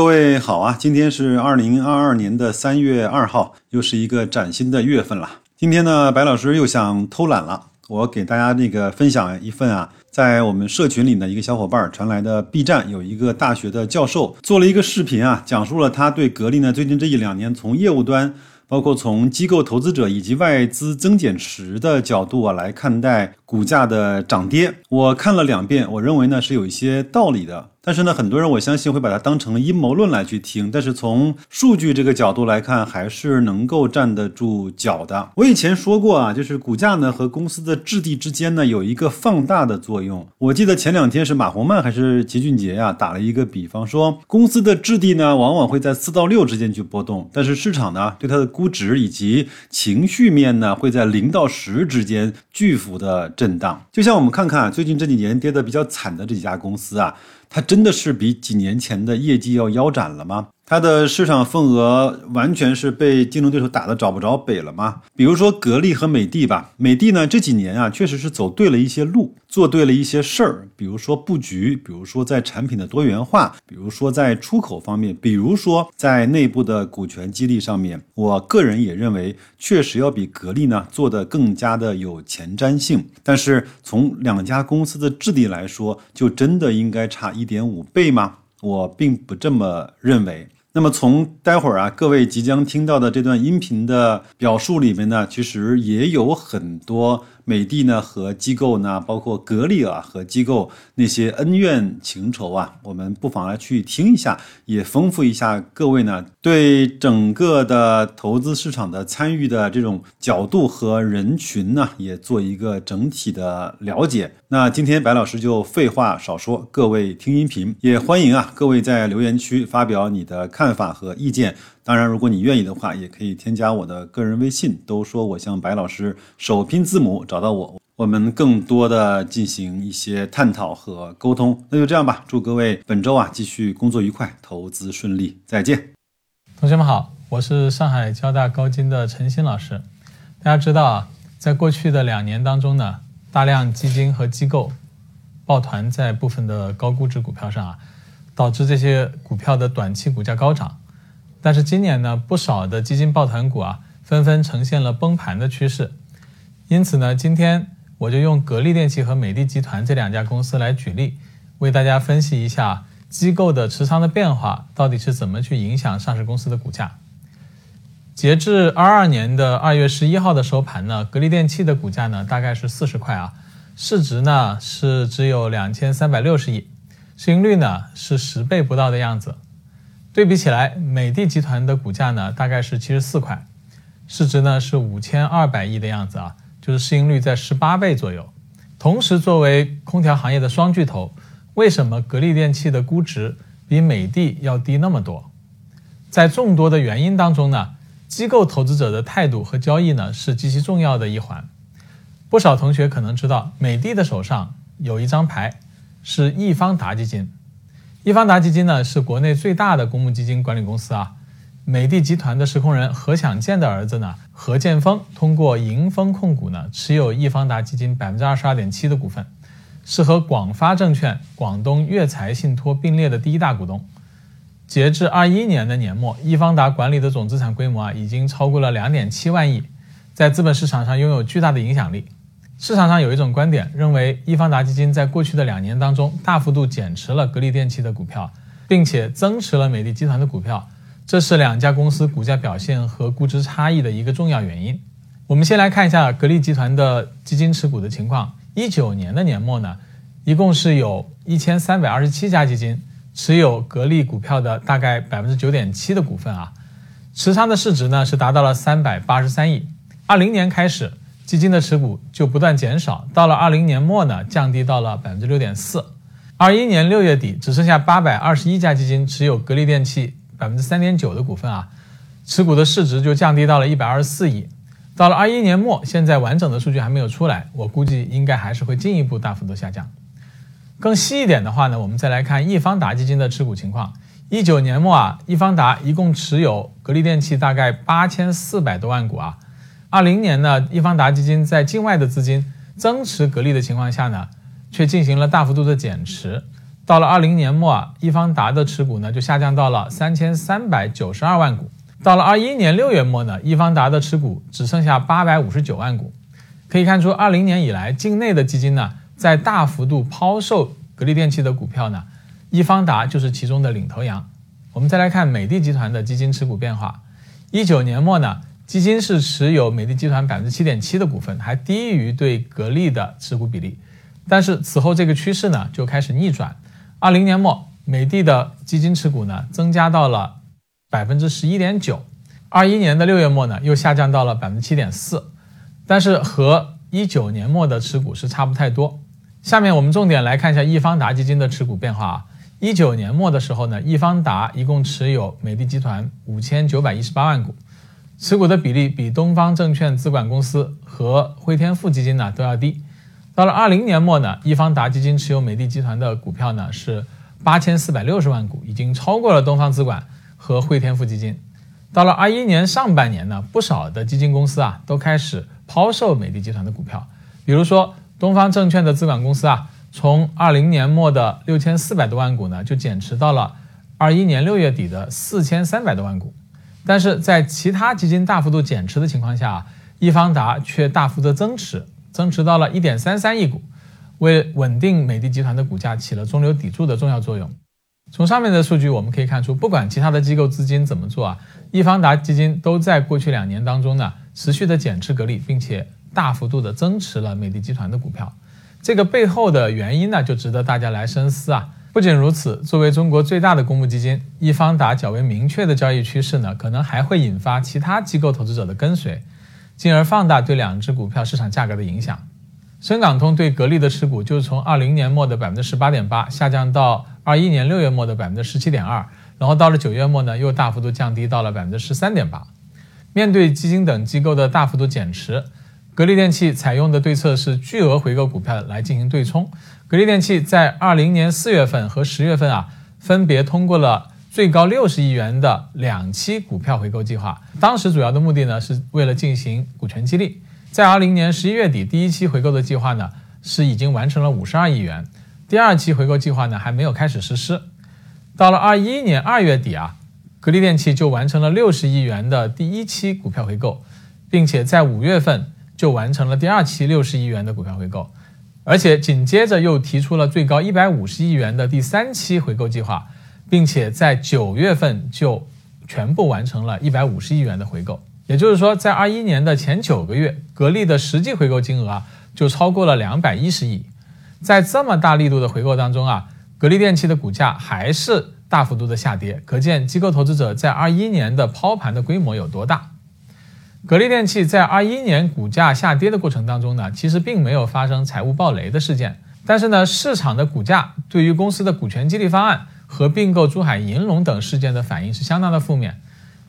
各位好啊，今天是二零二二年的三月二号，又是一个崭新的月份了。今天呢，白老师又想偷懒了，我给大家那个分享一份啊，在我们社群里的一个小伙伴传来的 B 站有一个大学的教授做了一个视频啊，讲述了他对格力呢最近这一两年从业务端。包括从机构投资者以及外资增减持的角度啊来看待股价的涨跌，我看了两遍，我认为呢是有一些道理的。但是呢，很多人我相信会把它当成阴谋论来去听。但是从数据这个角度来看，还是能够站得住脚的。我以前说过啊，就是股价呢和公司的质地之间呢有一个放大的作用。我记得前两天是马洪曼还是齐俊杰呀打了一个比方，说公司的质地呢往往会在四到六之间去波动，但是市场呢对它的估值以及情绪面呢会在零到十之间巨幅的震荡。就像我们看看最近这几年跌得比较惨的这几家公司啊。它真的是比几年前的业绩要腰斩了吗？它的市场份额完全是被竞争对手打得找不着北了吗？比如说格力和美的吧，美的呢这几年啊确实是走对了一些路，做对了一些事儿，比如说布局，比如说在产品的多元化，比如说在出口方面，比如说在内部的股权激励上面，我个人也认为确实要比格力呢做的更加的有前瞻性。但是从两家公司的质地来说，就真的应该差一点五倍吗？我并不这么认为。那么从待会儿啊，各位即将听到的这段音频的表述里面呢，其实也有很多。美的呢和机构呢，包括格力啊和机构那些恩怨情仇啊，我们不妨来去听一下，也丰富一下各位呢对整个的投资市场的参与的这种角度和人群呢，也做一个整体的了解。那今天白老师就废话少说，各位听音频，也欢迎啊各位在留言区发表你的看法和意见。当然，如果你愿意的话，也可以添加我的个人微信。都说我像白老师首拼字母找到我，我们更多的进行一些探讨和沟通。那就这样吧，祝各位本周啊继续工作愉快，投资顺利，再见。同学们好，我是上海交大高金的陈鑫老师。大家知道啊，在过去的两年当中呢，大量基金和机构抱团在部分的高估值股票上啊，导致这些股票的短期股价高涨。但是今年呢，不少的基金抱团股啊，纷纷呈现了崩盘的趋势。因此呢，今天我就用格力电器和美的集团这两家公司来举例，为大家分析一下机构的持仓的变化到底是怎么去影响上市公司的股价。截至二二年的二月十一号的收盘呢，格力电器的股价呢大概是四十块啊，市值呢是只有两千三百六十亿，市盈率呢是十倍不到的样子。对比起来，美的集团的股价呢，大概是七十四块，市值呢是五千二百亿的样子啊，就是市盈率在十八倍左右。同时，作为空调行业的双巨头，为什么格力电器的估值比美的要低那么多？在众多的原因当中呢，机构投资者的态度和交易呢是极其重要的一环。不少同学可能知道，美的的手上有一张牌，是易方达基金。易方达基金呢是国内最大的公募基金管理公司啊。美的集团的实控人何享健的儿子呢何建峰通过盈丰控股呢持有易方达基金百分之二十二点七的股份，是和广发证券、广东粤财信托并列的第一大股东。截至二一年的年末，易方达管理的总资产规模啊已经超过了两点七万亿，在资本市场上拥有巨大的影响力。市场上有一种观点，认为易方达基金在过去的两年当中大幅度减持了格力电器的股票，并且增持了美的集团的股票，这是两家公司股价表现和估值差异的一个重要原因。我们先来看一下格力集团的基金持股的情况。一九年的年末呢，一共是有一千三百二十七家基金持有格力股票的大概百分之九点七的股份啊，持仓的市值呢是达到了三百八十三亿。二零年开始。基金的持股就不断减少，到了二零年末呢，降低到了百分之六点四。二一年六月底，只剩下八百二十一家基金持有格力电器百分之三点九的股份啊，持股的市值就降低到了一百二十四亿。到了二一年末，现在完整的数据还没有出来，我估计应该还是会进一步大幅度下降。更细一点的话呢，我们再来看易方达基金的持股情况。一九年末啊，易方达一共持有格力电器大概八千四百多万股啊。二零年呢，易方达基金在境外的资金增持格力的情况下呢，却进行了大幅度的减持，到了二零年末啊，易方达的持股呢就下降到了三千三百九十二万股。到了二一年六月末呢，易方达的持股只剩下八百五十九万股。可以看出，二零年以来，境内的基金呢在大幅度抛售格力电器的股票呢，易方达就是其中的领头羊。我们再来看美的集团的基金持股变化。一九年末呢，基金是持有美的集团百分之七点七的股份，还低于对格力的持股比例。但是此后这个趋势呢就开始逆转。二零年末，美的的基金持股呢增加到了百分之十一点九，二一年的六月末呢又下降到了百分之七点四，但是和一九年末的持股是差不太多。下面我们重点来看一下易方达基金的持股变化啊。一九年末的时候呢，易方达一共持有美的集团五千九百一十八万股，持股的比例比东方证券资管公司和汇添富基金呢都要低。到了二零年末呢，易方达基金持有美的集团的股票呢是八千四百六十万股，已经超过了东方资管和汇添富基金。到了二一年上半年呢，不少的基金公司啊都开始抛售美的集团的股票，比如说东方证券的资管公司啊，从二零年末的六千四百多万股呢，就减持到了二一年六月底的四千三百多万股。但是在其他基金大幅度减持的情况下，易方达却大幅的增持。增持到了一点三三亿股，为稳定美的集团的股价起了中流砥柱的重要作用。从上面的数据我们可以看出，不管其他的机构资金怎么做啊，易方达基金都在过去两年当中呢，持续的减持格力，并且大幅度的增持了美的集团的股票。这个背后的原因呢，就值得大家来深思啊。不仅如此，作为中国最大的公募基金，易方达较为明确的交易趋势呢，可能还会引发其他机构投资者的跟随。进而放大对两只股票市场价格的影响。深港通对格力的持股就是从二零年末的百分之十八点八下降到二一年六月末的百分之十七点二，然后到了九月末呢，又大幅度降低到了百分之十三点八。面对基金等机构的大幅度减持，格力电器采用的对策是巨额回购股票来进行对冲。格力电器在二零年四月份和十月份啊，分别通过了。最高六十亿元的两期股票回购计划，当时主要的目的呢，是为了进行股权激励。在二零年十一月底，第一期回购的计划呢，是已经完成了五十二亿元，第二期回购计划呢，还没有开始实施。到了二一年二月底啊，格力电器就完成了六十亿元的第一期股票回购，并且在五月份就完成了第二期六十亿元的股票回购，而且紧接着又提出了最高一百五十亿元的第三期回购计划。并且在九月份就全部完成了一百五十亿元的回购，也就是说，在二一年的前九个月，格力的实际回购金额啊就超过了两百一十亿。在这么大力度的回购当中啊，格力电器的股价还是大幅度的下跌，可见机构投资者在二一年的抛盘的规模有多大。格力电器在二一年股价下跌的过程当中呢，其实并没有发生财务暴雷的事件，但是呢，市场的股价对于公司的股权激励方案。和并购珠海银隆等事件的反应是相当的负面。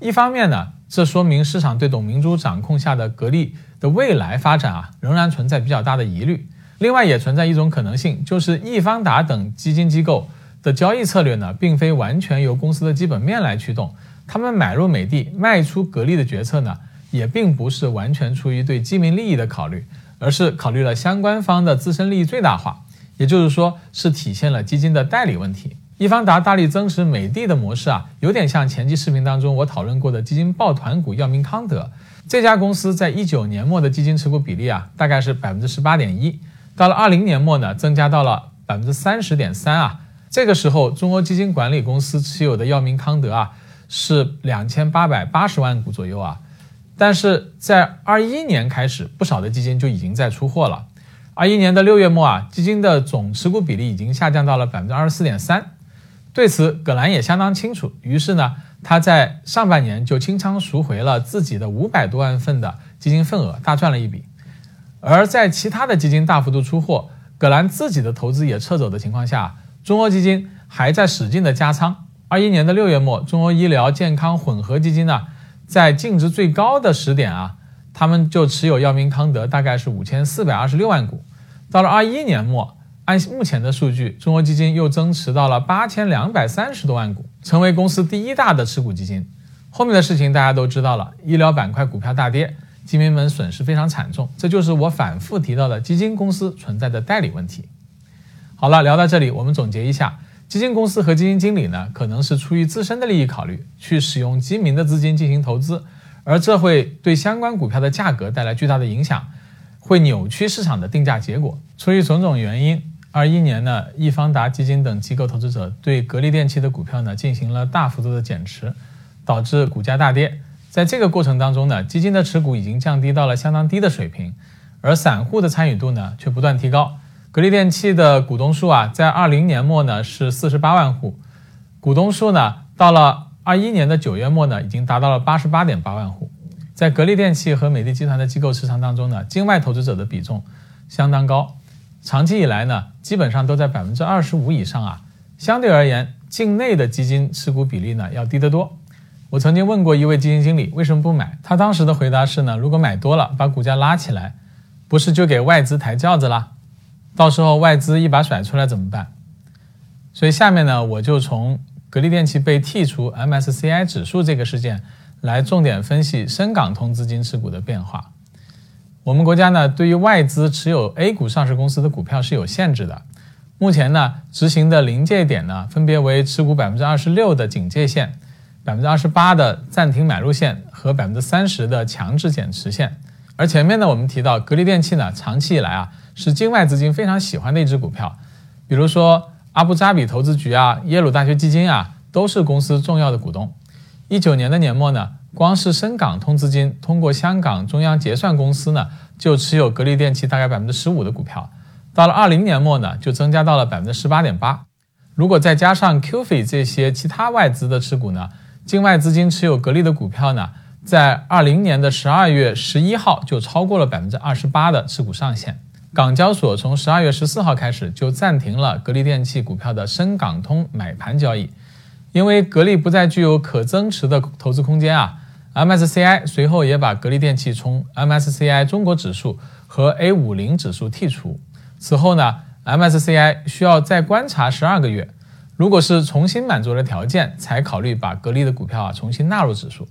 一方面呢，这说明市场对董明珠掌控下的格力的未来发展啊，仍然存在比较大的疑虑。另外，也存在一种可能性，就是易方达等基金机构的交易策略呢，并非完全由公司的基本面来驱动。他们买入美的、卖出格力的决策呢，也并不是完全出于对基民利益的考虑，而是考虑了相关方的自身利益最大化，也就是说，是体现了基金的代理问题。易方达大力增持美的的模式啊，有点像前期视频当中我讨论过的基金抱团股药明康德这家公司，在一九年末的基金持股比例啊，大概是百分之十八点一，到了二零年末呢，增加到了百分之三十点三啊。这个时候，中欧基金管理公司持有的药明康德啊，是两千八百八十万股左右啊。但是在二一年开始，不少的基金就已经在出货了。二一年的六月末啊，基金的总持股比例已经下降到了百分之二十四点三。对此，葛兰也相当清楚。于是呢，他在上半年就清仓赎回了自己的五百多万份的基金份额，大赚了一笔。而在其他的基金大幅度出货，葛兰自己的投资也撤走的情况下，中欧基金还在使劲的加仓。二一年的六月末，中欧医疗健康混合基金呢，在净值最高的时点啊，他们就持有药明康德大概是五千四百二十六万股。到了二一年末。按目前的数据，中国基金又增持到了八千两百三十多万股，成为公司第一大的持股基金。后面的事情大家都知道了，医疗板块股票大跌，基民们损失非常惨重。这就是我反复提到的基金公司存在的代理问题。好了，聊到这里，我们总结一下：基金公司和基金经理呢，可能是出于自身的利益考虑，去使用基民的资金进行投资，而这会对相关股票的价格带来巨大的影响，会扭曲市场的定价结果。出于种种原因，二一年呢，易方达基金等机构投资者对格力电器的股票呢进行了大幅度的减持，导致股价大跌。在这个过程当中呢，基金的持股已经降低到了相当低的水平，而散户的参与度呢却不断提高。格力电器的股东数啊，在二零年末呢是四十八万户，股东数呢到了二一年的九月末呢，已经达到了八十八点八万户。在格力电器和美的集团的机构持仓当中呢，境外投资者的比重相当高，长期以来呢，基本上都在百分之二十五以上啊。相对而言，境内的基金持股比例呢要低得多。我曾经问过一位基金经理为什么不买，他当时的回答是呢，如果买多了，把股价拉起来，不是就给外资抬轿子啦？到时候外资一把甩出来怎么办？所以下面呢，我就从格力电器被剔除 MSCI 指数这个事件来重点分析深港通资金持股的变化。我们国家呢，对于外资持有 A 股上市公司的股票是有限制的。目前呢，执行的临界点呢，分别为持股百分之二十六的警戒线、百分之二十八的暂停买入线和百分之三十的强制减持线。而前面呢，我们提到格力电器呢，长期以来啊。是境外资金非常喜欢的一只股票，比如说阿布扎比投资局啊、耶鲁大学基金啊，都是公司重要的股东。一九年的年末呢，光是深港通资金通过香港中央结算公司呢，就持有格力电器大概百分之十五的股票。到了二零年末呢，就增加到了百分之十八点八。如果再加上 q f i 这些其他外资的持股呢，境外资金持有格力的股票呢，在二零年的十二月十一号就超过了百分之二十八的持股上限。港交所从十二月十四号开始就暂停了格力电器股票的深港通买盘交易，因为格力不再具有可增持的投资空间啊。MSCI 随后也把格力电器从 MSCI 中国指数和 A 五零指数剔除。此后呢，MSCI 需要再观察十二个月，如果是重新满足了条件，才考虑把格力的股票啊重新纳入指数。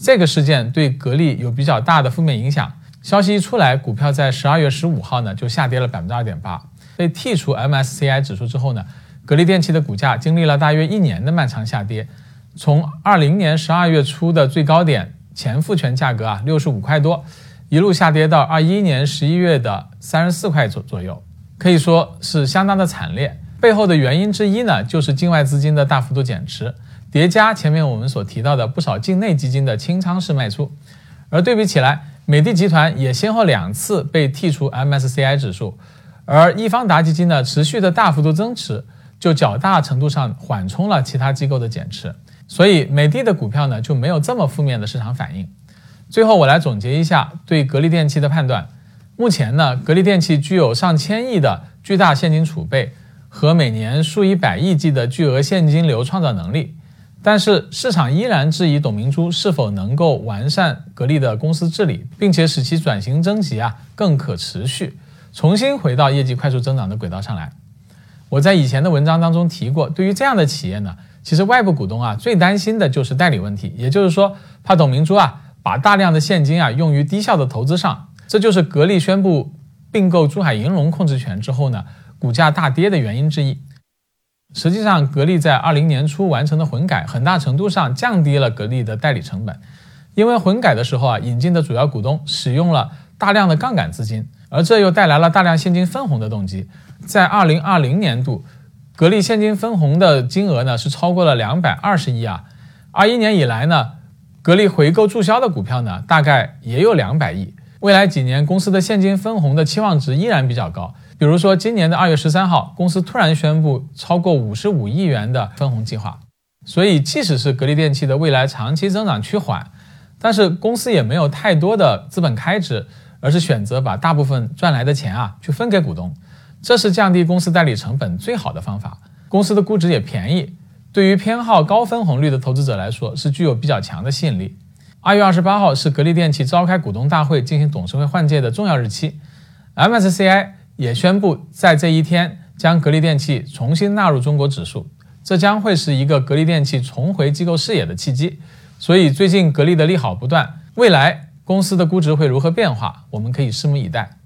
这个事件对格力有比较大的负面影响。消息一出来，股票在十二月十五号呢就下跌了百分之二点八。被剔除 MSCI 指数之后呢，格力电器的股价经历了大约一年的漫长下跌，从二零年十二月初的最高点前复权价格啊六十五块多，一路下跌到二一年十一月的三十四块左左右，可以说是相当的惨烈。背后的原因之一呢，就是境外资金的大幅度减持，叠加前面我们所提到的不少境内基金的清仓式卖出，而对比起来。美的集团也先后两次被剔除 MSCI 指数，而易方达基金呢持续的大幅度增持，就较大程度上缓冲了其他机构的减持，所以美的的股票呢就没有这么负面的市场反应。最后我来总结一下对格力电器的判断：目前呢，格力电器具有上千亿的巨大现金储备和每年数以百亿计的巨额现金流创造能力。但是市场依然质疑董明珠是否能够完善格力的公司治理，并且使其转型升级啊更可持续，重新回到业绩快速增长的轨道上来。我在以前的文章当中提过，对于这样的企业呢，其实外部股东啊最担心的就是代理问题，也就是说怕董明珠啊把大量的现金啊用于低效的投资上。这就是格力宣布并购珠海银隆控制权之后呢股价大跌的原因之一。实际上，格力在二零年初完成的混改，很大程度上降低了格力的代理成本。因为混改的时候啊，引进的主要股东使用了大量的杠杆资金，而这又带来了大量现金分红的动机。在二零二零年度，格力现金分红的金额呢是超过了两百二十亿啊。二一年以来呢，格力回购注销的股票呢，大概也有两百亿。未来几年，公司的现金分红的期望值依然比较高。比如说，今年的二月十三号，公司突然宣布超过五十五亿元的分红计划。所以，即使是格力电器的未来长期增长趋缓，但是公司也没有太多的资本开支，而是选择把大部分赚来的钱啊去分给股东，这是降低公司代理成本最好的方法。公司的估值也便宜，对于偏好高分红率的投资者来说是具有比较强的吸引力。二月二十八号是格力电器召开股东大会、进行董事会换届的重要日期，MSCI。也宣布在这一天将格力电器重新纳入中国指数，这将会是一个格力电器重回机构视野的契机。所以最近格力的利好不断，未来公司的估值会如何变化，我们可以拭目以待。